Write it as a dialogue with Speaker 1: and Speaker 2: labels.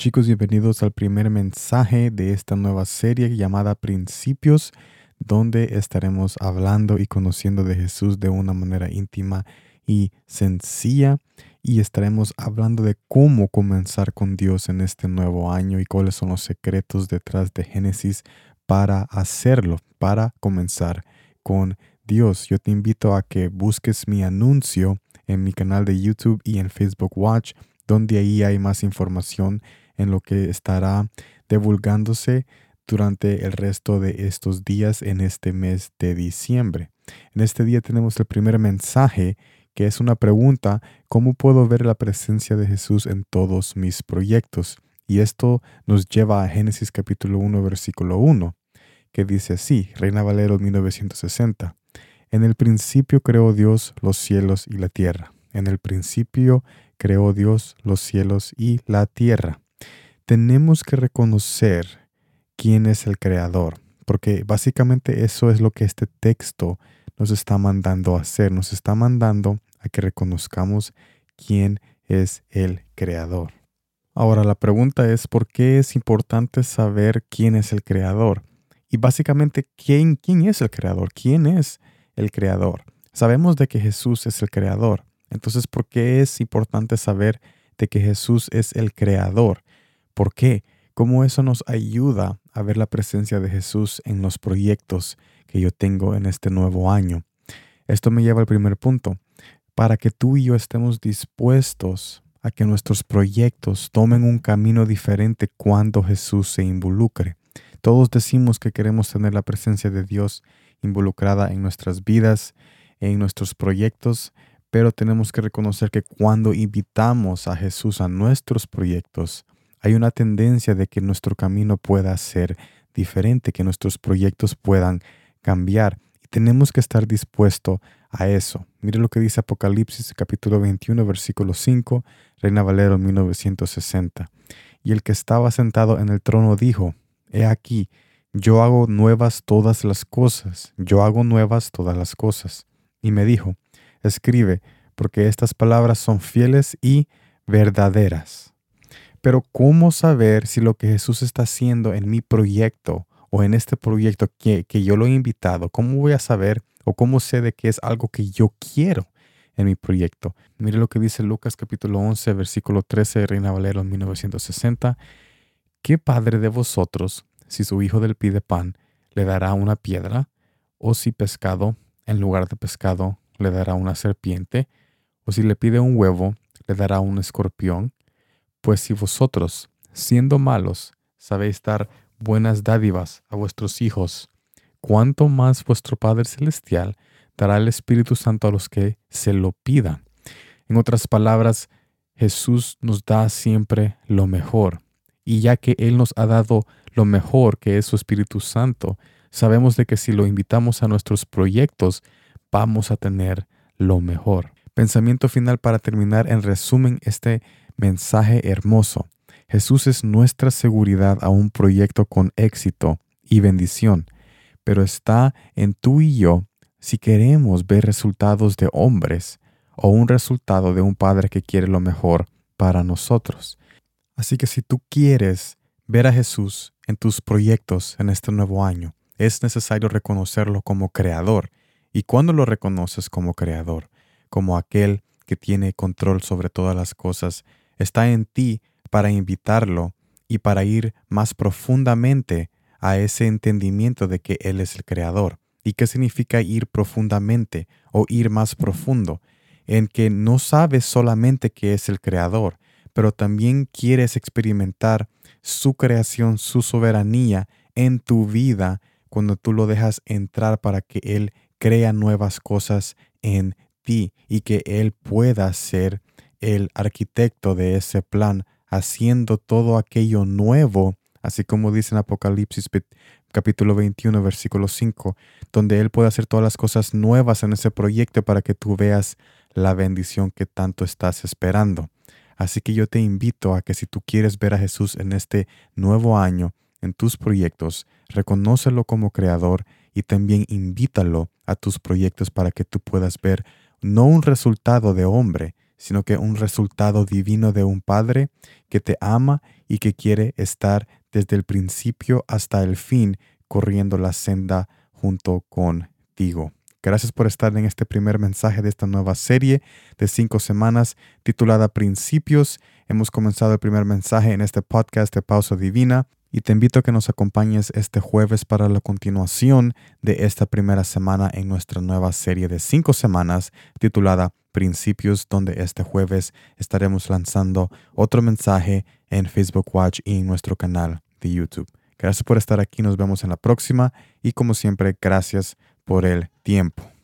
Speaker 1: Chicos, bienvenidos al primer mensaje de esta nueva serie llamada Principios, donde estaremos hablando y conociendo de Jesús de una manera íntima y sencilla y estaremos hablando de cómo comenzar con Dios en este nuevo año y cuáles son los secretos detrás de Génesis para hacerlo, para comenzar con Dios. Yo te invito a que busques mi anuncio en mi canal de YouTube y en Facebook Watch, donde ahí hay más información en lo que estará divulgándose durante el resto de estos días en este mes de diciembre. En este día tenemos el primer mensaje que es una pregunta, ¿cómo puedo ver la presencia de Jesús en todos mis proyectos? Y esto nos lleva a Génesis capítulo 1, versículo 1, que dice así, Reina Valero 1960. En el principio creó Dios los cielos y la tierra. En el principio creó Dios los cielos y la tierra tenemos que reconocer quién es el creador, porque básicamente eso es lo que este texto nos está mandando a hacer, nos está mandando a que reconozcamos quién es el creador. Ahora la pregunta es por qué es importante saber quién es el creador y básicamente quién quién es el creador, quién es el creador. Sabemos de que Jesús es el creador. Entonces, ¿por qué es importante saber de que Jesús es el creador? ¿Por qué? ¿Cómo eso nos ayuda a ver la presencia de Jesús en los proyectos que yo tengo en este nuevo año? Esto me lleva al primer punto. Para que tú y yo estemos dispuestos a que nuestros proyectos tomen un camino diferente cuando Jesús se involucre. Todos decimos que queremos tener la presencia de Dios involucrada en nuestras vidas, en nuestros proyectos, pero tenemos que reconocer que cuando invitamos a Jesús a nuestros proyectos, hay una tendencia de que nuestro camino pueda ser diferente, que nuestros proyectos puedan cambiar. Y tenemos que estar dispuestos a eso. Mire lo que dice Apocalipsis capítulo 21, versículo 5, Reina Valero 1960. Y el que estaba sentado en el trono dijo, He aquí, yo hago nuevas todas las cosas, yo hago nuevas todas las cosas. Y me dijo, escribe, porque estas palabras son fieles y verdaderas. Pero ¿cómo saber si lo que Jesús está haciendo en mi proyecto o en este proyecto que, yo lo he invitado, cómo voy a saber o cómo sé de que es algo que yo quiero en mi proyecto? Mire lo que dice Lucas capítulo 11, versículo 13 de Reina Valero 1960. ¿Qué padre de vosotros, si su hijo le pide pan, le dará una piedra? ¿O si pescado, en lugar de pescado, le dará una serpiente? ¿O si le pide un huevo, le dará un escorpión? Pues si vosotros, siendo malos, sabéis dar buenas dádivas a vuestros hijos, cuánto más vuestro Padre Celestial dará el Espíritu Santo a los que se lo pidan. En otras palabras, Jesús nos da siempre lo mejor. Y ya que Él nos ha dado lo mejor que es su Espíritu Santo, sabemos de que si lo invitamos a nuestros proyectos, vamos a tener lo mejor. Pensamiento final para terminar en resumen este mensaje hermoso. Jesús es nuestra seguridad a un proyecto con éxito y bendición, pero está en tú y yo si queremos ver resultados de hombres o un resultado de un Padre que quiere lo mejor para nosotros. Así que si tú quieres ver a Jesús en tus proyectos en este nuevo año, es necesario reconocerlo como creador. ¿Y cuando lo reconoces como creador? Como aquel que tiene control sobre todas las cosas está en ti para invitarlo y para ir más profundamente a ese entendimiento de que Él es el Creador. ¿Y qué significa ir profundamente o ir más profundo? En que no sabes solamente que es el Creador, pero también quieres experimentar su creación, su soberanía en tu vida cuando tú lo dejas entrar para que Él crea nuevas cosas en ti y que Él pueda ser el arquitecto de ese plan, haciendo todo aquello nuevo, así como dice en Apocalipsis capítulo 21, versículo 5, donde Él puede hacer todas las cosas nuevas en ese proyecto para que tú veas la bendición que tanto estás esperando. Así que yo te invito a que si tú quieres ver a Jesús en este nuevo año, en tus proyectos, reconócelo como creador y también invítalo a tus proyectos para que tú puedas ver no un resultado de hombre, sino que un resultado divino de un Padre que te ama y que quiere estar desde el principio hasta el fin corriendo la senda junto contigo. Gracias por estar en este primer mensaje de esta nueva serie de cinco semanas titulada Principios. Hemos comenzado el primer mensaje en este podcast de Pausa Divina y te invito a que nos acompañes este jueves para la continuación de esta primera semana en nuestra nueva serie de cinco semanas titulada Principios, donde este jueves estaremos lanzando otro mensaje en Facebook Watch y en nuestro canal de YouTube. Gracias por estar aquí, nos vemos en la próxima y como siempre, gracias por el tiempo.